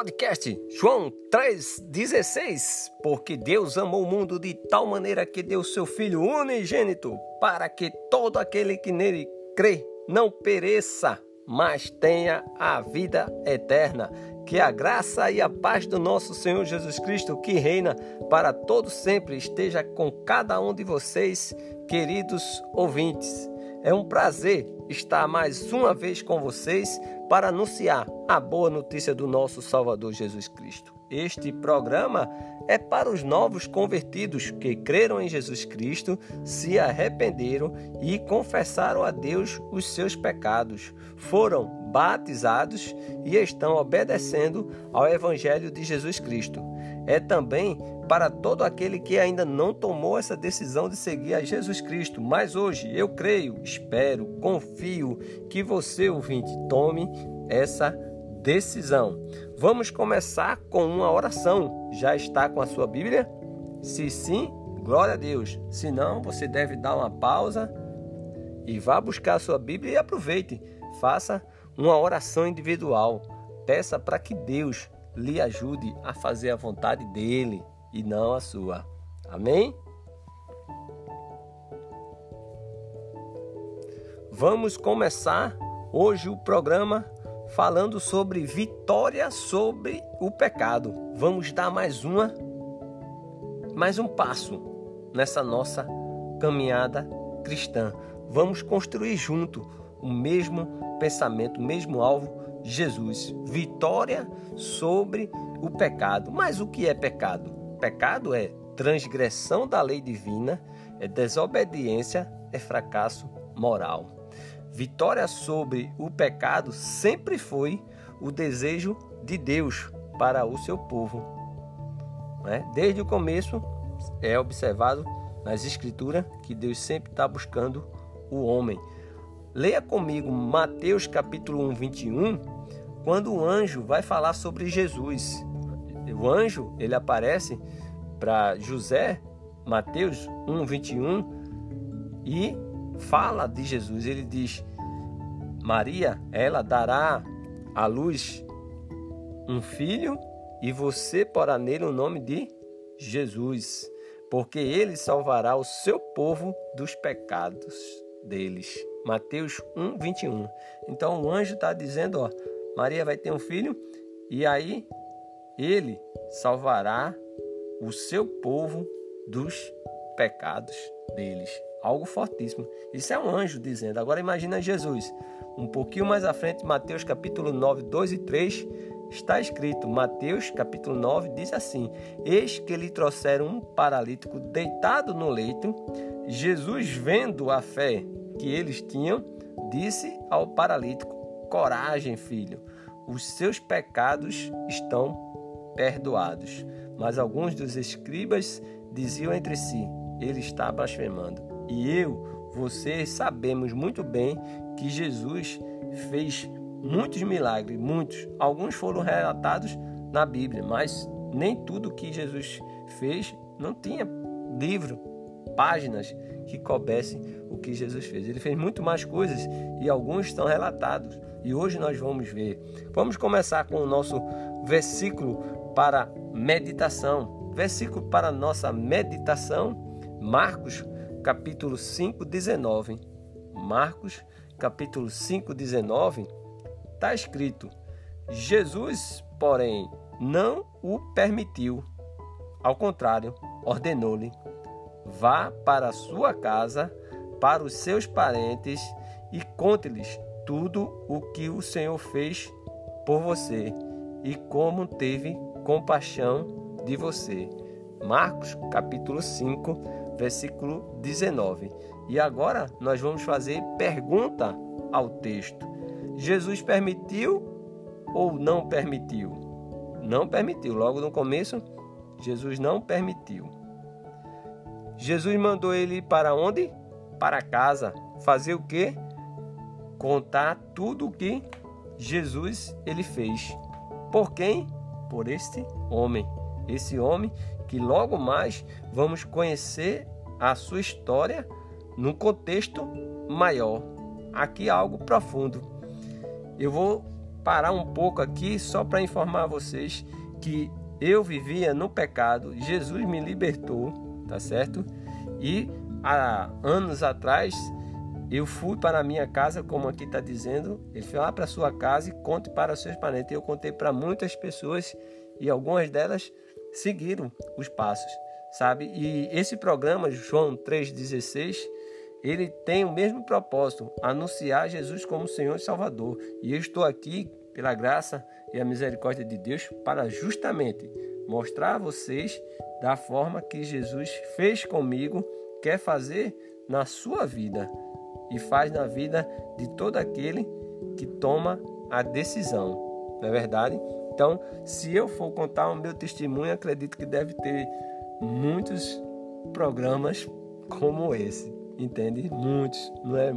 podcast João 3,16. Porque Deus amou o mundo de tal maneira que deu seu Filho unigênito, para que todo aquele que nele crê não pereça, mas tenha a vida eterna. Que a graça e a paz do nosso Senhor Jesus Cristo, que reina para todos sempre, esteja com cada um de vocês, queridos ouvintes. É um prazer estar mais uma vez com vocês para anunciar a boa notícia do nosso Salvador Jesus Cristo. Este programa é para os novos convertidos que creram em Jesus Cristo, se arrependeram e confessaram a Deus os seus pecados, foram batizados e estão obedecendo ao Evangelho de Jesus Cristo. É também para todo aquele que ainda não tomou essa decisão de seguir a Jesus Cristo. Mas hoje eu creio, espero, confio que você, ouvinte, tome essa decisão. Vamos começar com uma oração. Já está com a sua Bíblia? Se sim, glória a Deus. Se não, você deve dar uma pausa e vá buscar a sua Bíblia e aproveite. Faça uma oração individual. Peça para que Deus lhe ajude a fazer a vontade dele e não a sua. Amém? Vamos começar hoje o programa falando sobre vitória sobre o pecado. Vamos dar mais uma mais um passo nessa nossa caminhada cristã. Vamos construir junto o mesmo pensamento, o mesmo alvo, Jesus. Vitória sobre o pecado. Mas o que é pecado? Pecado é transgressão da lei divina, é desobediência, é fracasso moral. Vitória sobre o pecado sempre foi o desejo de Deus para o seu povo. Né? Desde o começo é observado nas Escrituras que Deus sempre está buscando o homem. Leia comigo Mateus capítulo 1, 21, quando o anjo vai falar sobre Jesus o anjo ele aparece para José, Mateus 1, 21, e fala de Jesus. Ele diz: Maria, ela dará à luz um filho e você porá nele o nome de Jesus, porque ele salvará o seu povo dos pecados deles. Mateus 1, 21. Então o anjo está dizendo: ó, Maria vai ter um filho, e aí ele salvará o seu povo dos pecados deles. Algo fortíssimo. Isso é um anjo dizendo. Agora imagina Jesus. Um pouquinho mais à frente, Mateus capítulo 9, 2 e 3, está escrito, Mateus capítulo 9 diz assim: Eis que lhe trouxeram um paralítico deitado no leito. Jesus, vendo a fé que eles tinham, disse ao paralítico: Coragem, filho, os seus pecados estão perdoados. Mas alguns dos escribas diziam entre si: Ele está blasfemando. E eu, você, sabemos muito bem que Jesus fez muitos milagres, muitos. Alguns foram relatados na Bíblia, mas nem tudo que Jesus fez não tinha livro, páginas que coubessem o que Jesus fez. Ele fez muito mais coisas e alguns estão relatados. E hoje nós vamos ver. Vamos começar com o nosso versículo para meditação. Versículo para nossa meditação, Marcos capítulo 5, 19. Marcos capítulo 5, 19, está escrito: Jesus, porém, não o permitiu. Ao contrário, ordenou-lhe: vá para a sua casa, para os seus parentes e conte-lhes tudo o que o Senhor fez por você e como teve compaixão de você. Marcos capítulo 5, versículo 19. E agora nós vamos fazer pergunta ao texto. Jesus permitiu ou não permitiu? Não permitiu. Logo no começo, Jesus não permitiu. Jesus mandou ele ir para onde? Para casa. Fazer o quê? Contar tudo o que Jesus ele fez. Por quem? por este homem. Esse homem que logo mais vamos conhecer a sua história num contexto maior. Aqui algo profundo. Eu vou parar um pouco aqui só para informar vocês que eu vivia no pecado, Jesus me libertou, tá certo? E há anos atrás eu fui para a minha casa, como aqui está dizendo, ele foi lá para sua casa e conte para seus parentes. Eu contei para muitas pessoas e algumas delas seguiram os passos, sabe? E esse programa, João 3,16, ele tem o mesmo propósito, anunciar Jesus como Senhor e Salvador. E eu estou aqui, pela graça e a misericórdia de Deus, para justamente mostrar a vocês da forma que Jesus fez comigo, quer fazer na sua vida e faz na vida de todo aquele que toma a decisão. Não é verdade? Então, se eu for contar o meu testemunho, acredito que deve ter muitos programas como esse, entende? Muitos, não é?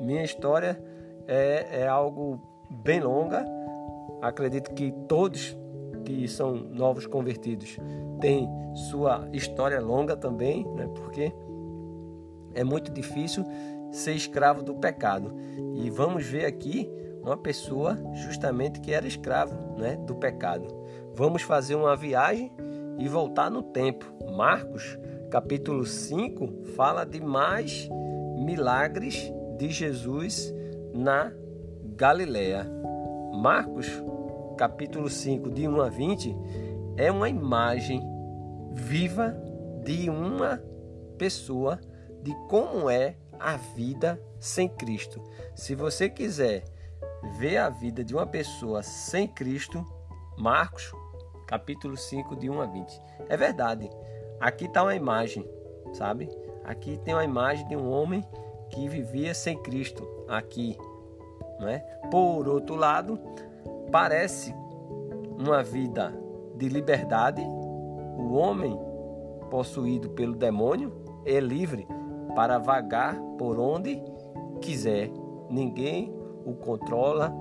Minha história é, é algo bem longa. Acredito que todos que são novos convertidos têm sua história longa também, né? Porque é muito difícil ser escravo do pecado. E vamos ver aqui uma pessoa justamente que era escravo né, do pecado. Vamos fazer uma viagem e voltar no tempo. Marcos, capítulo 5, fala de mais milagres de Jesus na Galileia. Marcos, capítulo 5, de 1 a 20, é uma imagem viva de uma pessoa de como é a vida sem Cristo. Se você quiser ver a vida de uma pessoa sem Cristo, Marcos, capítulo 5, de 1 a 20. É verdade. Aqui está uma imagem, sabe? Aqui tem uma imagem de um homem que vivia sem Cristo. Aqui, não é? Por outro lado, parece uma vida de liberdade. O homem possuído pelo demônio é livre para vagar por onde quiser. Ninguém o controla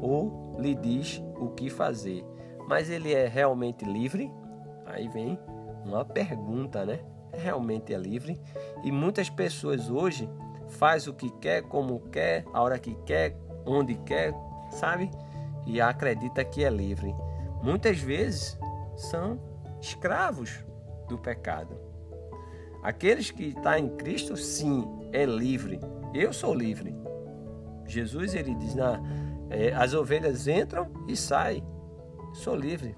ou lhe diz o que fazer. Mas ele é realmente livre? Aí vem uma pergunta, né? Realmente é livre? E muitas pessoas hoje faz o que quer, como quer, a hora que quer, onde quer, sabe? E acredita que é livre. Muitas vezes são escravos do pecado. Aqueles que estão tá em Cristo, sim, é livre. Eu sou livre. Jesus ele diz: na, é, as ovelhas entram e saem. Sou livre.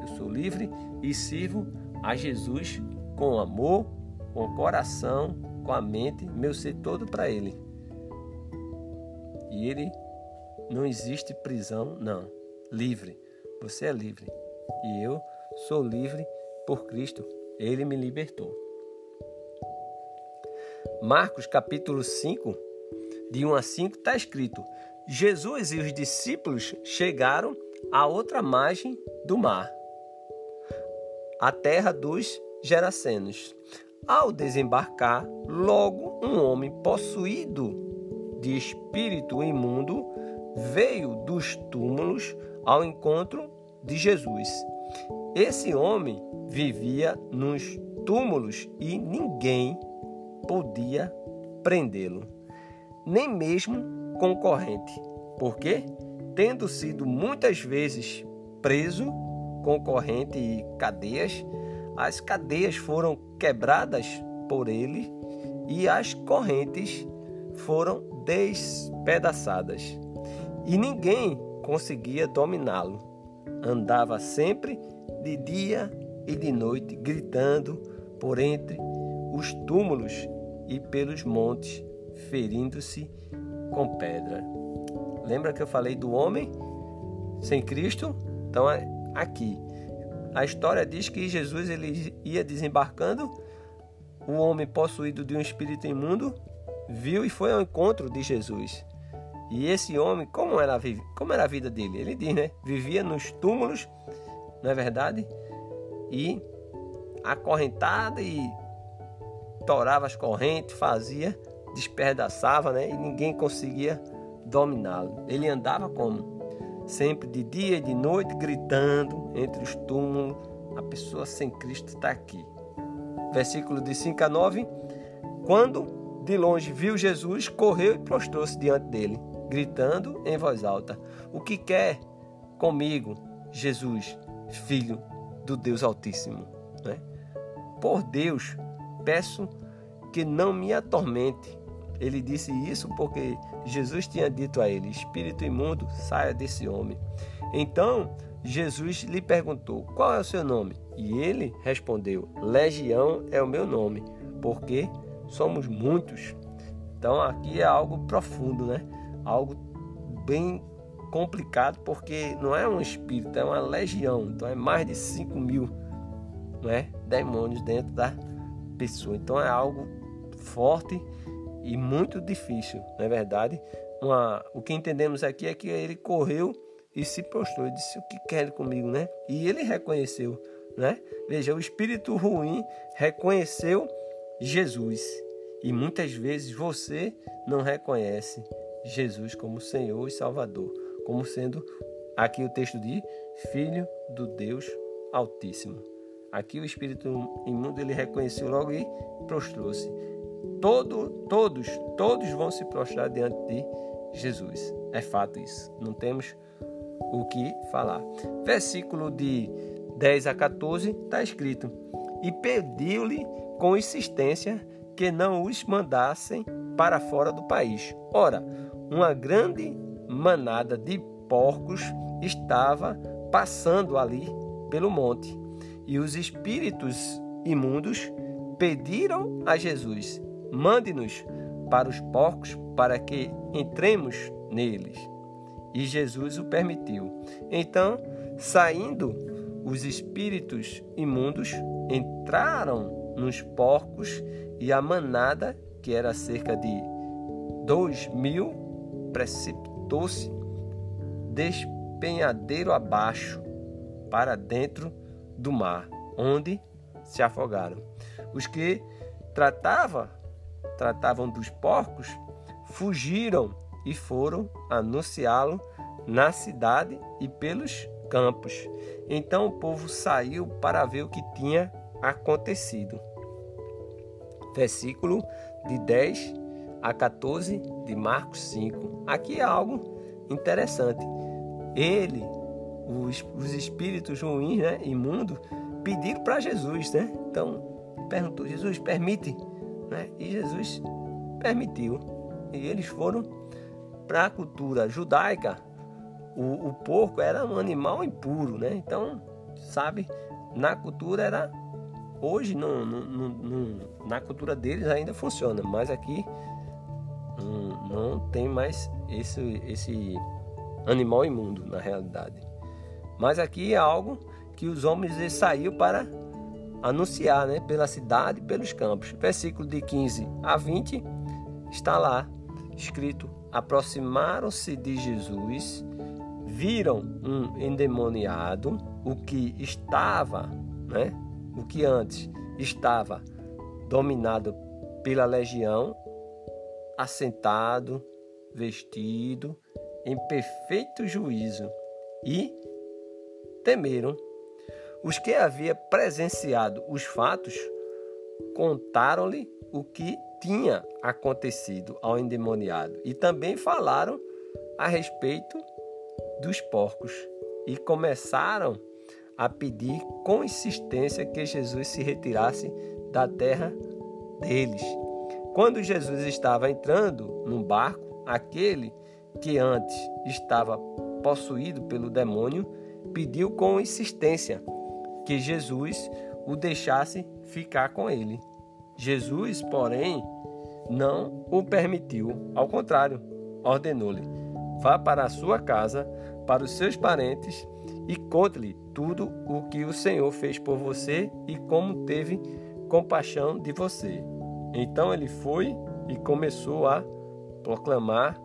Eu sou livre e sirvo a Jesus com amor, com coração, com a mente, meu ser todo para Ele. E Ele não existe prisão, não. Livre. Você é livre. E eu sou livre por Cristo. Ele me libertou. Marcos capítulo 5, de 1 a 5, está escrito: Jesus e os discípulos chegaram à outra margem do mar, a terra dos Gerasenos. Ao desembarcar, logo um homem possuído de espírito imundo veio dos túmulos ao encontro de Jesus. Esse homem vivia nos túmulos e ninguém podia prendê-lo, nem mesmo concorrente, porque, tendo sido muitas vezes preso, concorrente e cadeias, as cadeias foram quebradas por ele e as correntes foram despedaçadas. E ninguém conseguia dominá-lo. Andava sempre de dia e de noite, gritando por entre os túmulos e pelos montes, ferindo-se com pedra. Lembra que eu falei do homem sem Cristo? Então, é aqui. A história diz que Jesus ele ia desembarcando, o homem possuído de um espírito imundo viu e foi ao encontro de Jesus. E esse homem, como era, como era a vida dele? Ele diz, né? Vivia nos túmulos, não é verdade? E acorrentado e torava as correntes, fazia, despedaçava, né? E ninguém conseguia dominá-lo. Ele andava como? Sempre de dia e de noite, gritando entre os túmulos. A pessoa sem Cristo está aqui. Versículo de 5 a 9. Quando de longe viu Jesus, correu e prostrou-se diante dele, gritando em voz alta: O que quer comigo, Jesus, filho do Deus Altíssimo? Né? Por Deus, peço que não me atormente. Ele disse isso porque Jesus tinha dito a ele: Espírito imundo, saia desse homem. Então Jesus lhe perguntou: Qual é o seu nome? E ele respondeu: Legião é o meu nome, porque somos muitos. Então aqui é algo profundo, né? Algo bem complicado, porque não é um espírito, é uma legião. Então é mais de 5 mil né? demônios dentro da pessoa. Então é algo forte e muito difícil, não é verdade? Uma, o que entendemos aqui é que ele correu e se prostrou e disse: O que quer comigo, né? E ele reconheceu, né? Veja, o espírito ruim reconheceu Jesus. E muitas vezes você não reconhece Jesus como Senhor e Salvador, como sendo aqui o texto de Filho do Deus Altíssimo. Aqui o espírito imundo ele reconheceu logo e prostrou-se. Todo, todos, todos vão se prostrar diante de Jesus. É fato isso. Não temos o que falar. Versículo de 10 a 14 está escrito: E pediu-lhe com insistência que não os mandassem para fora do país. Ora, uma grande manada de porcos estava passando ali pelo monte, e os espíritos imundos pediram a Jesus: Mande-nos para os porcos para que entremos neles. E Jesus o permitiu. Então, saindo os espíritos imundos, entraram nos porcos e a manada, que era cerca de dois mil, precipitou-se despenhadeiro abaixo para dentro do mar, onde se afogaram. Os que tratava, tratavam dos porcos fugiram e foram anunciá-lo na cidade e pelos campos. Então o povo saiu para ver o que tinha acontecido. Versículo de 10 a 14 de Marcos 5. Aqui é algo interessante. Ele, os, os espíritos ruins, né, imundos, pediram para Jesus, né? Então perguntou: Jesus permite, né? E Jesus permitiu. E eles foram para a cultura judaica. O, o porco era um animal impuro, né? Então, sabe, na cultura era hoje não, não, não, na cultura deles ainda funciona, mas aqui não, tem mais esse, esse animal imundo na realidade. Mas aqui é algo que os homens saíram para anunciar né, pela cidade e pelos campos. Versículo de 15 a 20 está lá escrito: Aproximaram-se de Jesus, viram um endemoniado, o que estava, né, o que antes estava dominado pela legião, assentado, vestido, em perfeito juízo, e temeram. Os que havia presenciado os fatos contaram-lhe o que tinha acontecido ao endemoniado e também falaram a respeito dos porcos e começaram a pedir com insistência que Jesus se retirasse da terra deles. Quando Jesus estava entrando num barco, aquele que antes estava possuído pelo demônio pediu com insistência que Jesus o deixasse ficar com ele. Jesus, porém, não o permitiu, ao contrário, ordenou-lhe: vá para a sua casa, para os seus parentes e conte-lhe tudo o que o Senhor fez por você e como teve compaixão de você. Então ele foi e começou a proclamar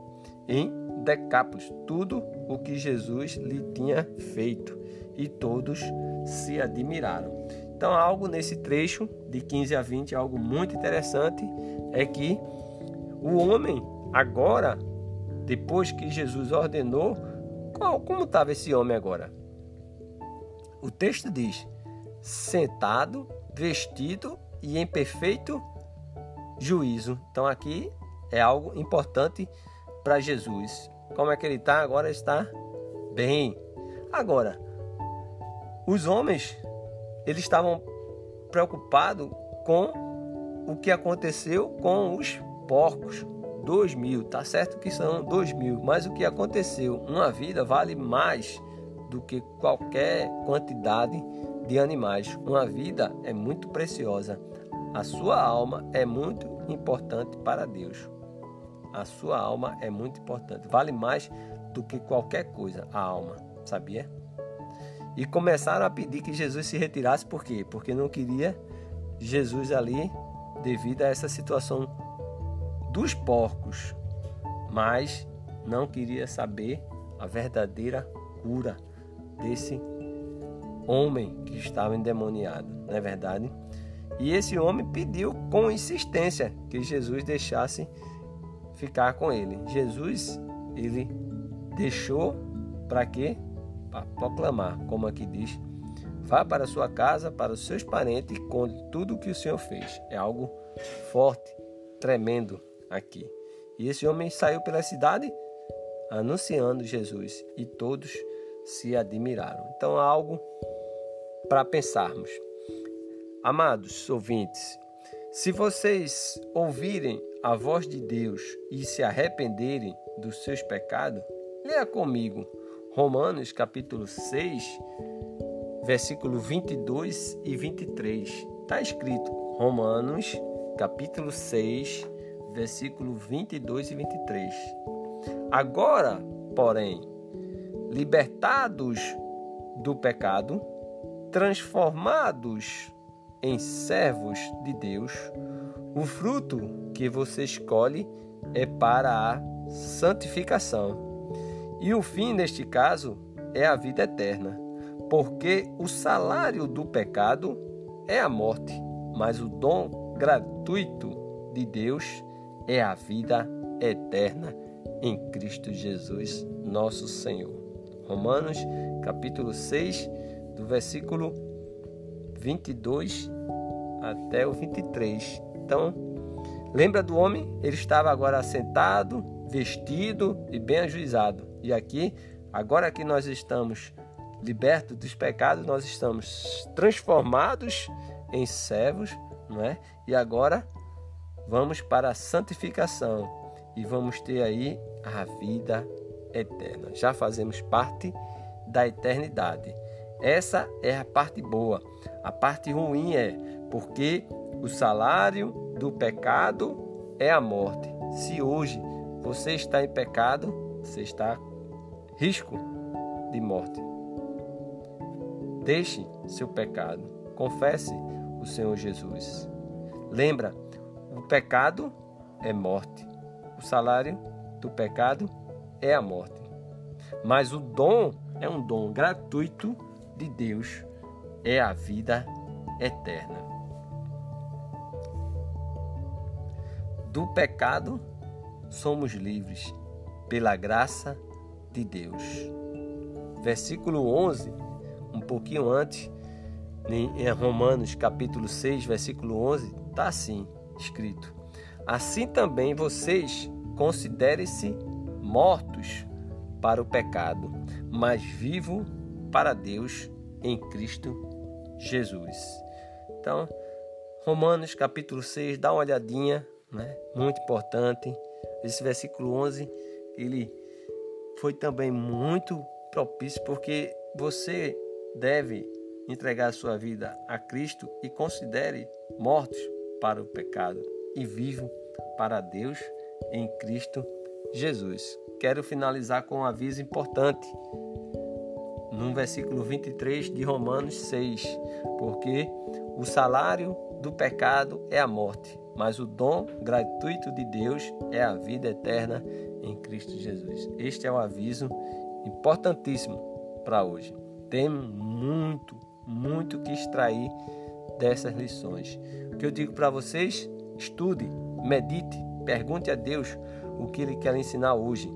em Decápolis tudo o que Jesus lhe tinha feito, e todos se admiraram. Então, algo nesse trecho de 15 a 20, algo muito interessante é que o homem agora, depois que Jesus ordenou, qual, como estava esse homem agora? O texto diz: sentado, vestido e em perfeito juízo. Então aqui é algo importante para Jesus. Como é que ele está? Agora está bem. Agora, os homens, eles estavam preocupados com o que aconteceu com os porcos. Dois mil, tá certo que são dois mil, mas o que aconteceu? Uma vida vale mais do que qualquer quantidade de animais. Uma vida é muito preciosa. A sua alma é muito importante para Deus. A sua alma é muito importante. Vale mais do que qualquer coisa, a alma, sabia? E começaram a pedir que Jesus se retirasse, por quê? Porque não queria Jesus ali devido a essa situação dos porcos, mas não queria saber a verdadeira cura desse homem que estava endemoniado, não é verdade? E esse homem pediu com insistência que Jesus deixasse ficar com ele. Jesus, ele deixou para quê? Para proclamar, como aqui diz, vá para sua casa, para os seus parentes e conte tudo o que o Senhor fez. É algo forte, tremendo aqui. E esse homem saiu pela cidade anunciando Jesus e todos se admiraram. Então, algo para pensarmos. Amados ouvintes, se vocês ouvirem a voz de Deus e se arrependerem dos seus pecados, leia comigo Romanos capítulo 6, versículo 22 e 23. Está escrito Romanos capítulo 6, versículo 22 e 23. Agora, porém, libertados do pecado, transformados em servos de Deus, o fruto que você escolhe é para a santificação. E o fim, neste caso, é a vida eterna, porque o salário do pecado é a morte, mas o dom gratuito de Deus é a vida eterna em Cristo Jesus, nosso Senhor. Romanos, capítulo 6, do versículo 22 até o 23. Então, lembra do homem? Ele estava agora sentado, vestido e bem ajuizado. E aqui, agora que nós estamos libertos dos pecados, nós estamos transformados em servos, não é? E agora vamos para a santificação e vamos ter aí a vida eterna. Já fazemos parte da eternidade. Essa é a parte boa. A parte ruim é porque o salário do pecado é a morte. Se hoje você está em pecado, você está risco de morte. Deixe seu pecado, confesse o Senhor Jesus. Lembra, o pecado é morte. O salário do pecado é a morte. Mas o dom é um dom gratuito de Deus, é a vida eterna. Do pecado somos livres pela graça de Deus. Versículo 11, um pouquinho antes, em Romanos capítulo 6, versículo 11, está assim escrito: Assim também vocês considerem-se mortos para o pecado, mas vivo para Deus em Cristo Jesus. Então, Romanos capítulo 6, dá uma olhadinha, né? Muito importante. Esse versículo 11, ele foi também muito propício porque você deve entregar a sua vida a Cristo e considere mortos para o pecado e vivo para Deus em Cristo Jesus. Quero finalizar com um aviso importante no versículo 23 de Romanos 6, porque o salário do pecado é a morte, mas o dom gratuito de Deus é a vida eterna em Cristo Jesus. Este é o um aviso importantíssimo para hoje. Temos muito, muito que extrair dessas lições. O que eu digo para vocês, estude, medite, pergunte a Deus o que Ele quer ensinar hoje.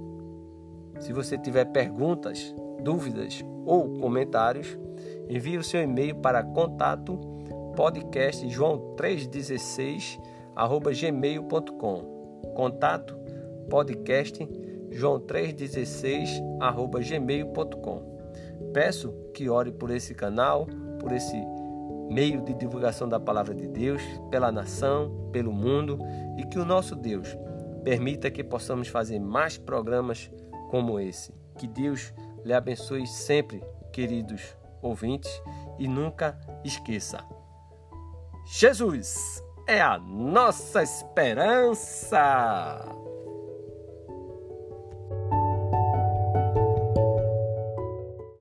Se você tiver perguntas, dúvidas ou comentários, envie o seu e-mail para contato podcast joão 316 gmail.com contato podcast joão316@gmail.com. Peço que ore por esse canal, por esse meio de divulgação da palavra de Deus, pela nação, pelo mundo e que o nosso Deus permita que possamos fazer mais programas como esse. Que Deus lhe abençoe sempre, queridos ouvintes, e nunca esqueça: Jesus é a nossa esperança.